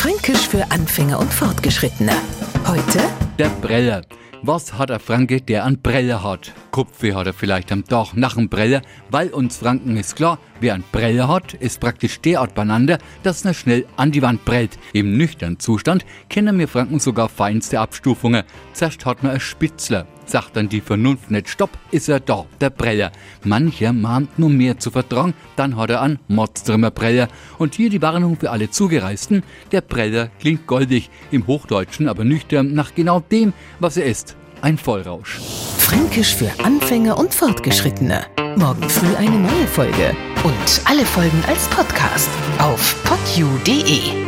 Fränkisch für Anfänger und Fortgeschrittene. Heute Der Breller. Was hat ein Franke, der an Brelle hat? Kupfe hat er vielleicht am Tag nach dem Brelle, weil uns Franken ist klar, wer ein Brelle hat, ist praktisch derart beieinander, dass er schnell an die Wand prellt. Im nüchternen Zustand kennen wir Franken sogar feinste Abstufungen. Zuerst hat man ein Spitzler. Sagt dann die Vernunft nicht Stopp, ist er da, der Breller. Mancher mahnt nur mehr zu vertrauen, dann hat er an Mordströmer Breller. Und hier die Warnung für alle Zugereisten, der Breller klingt goldig, im Hochdeutschen aber nüchtern nach genau dem, was er ist. Ein Vollrausch. Fränkisch für Anfänger und Fortgeschrittene. Morgen früh eine neue Folge. Und alle Folgen als Podcast auf podu.de.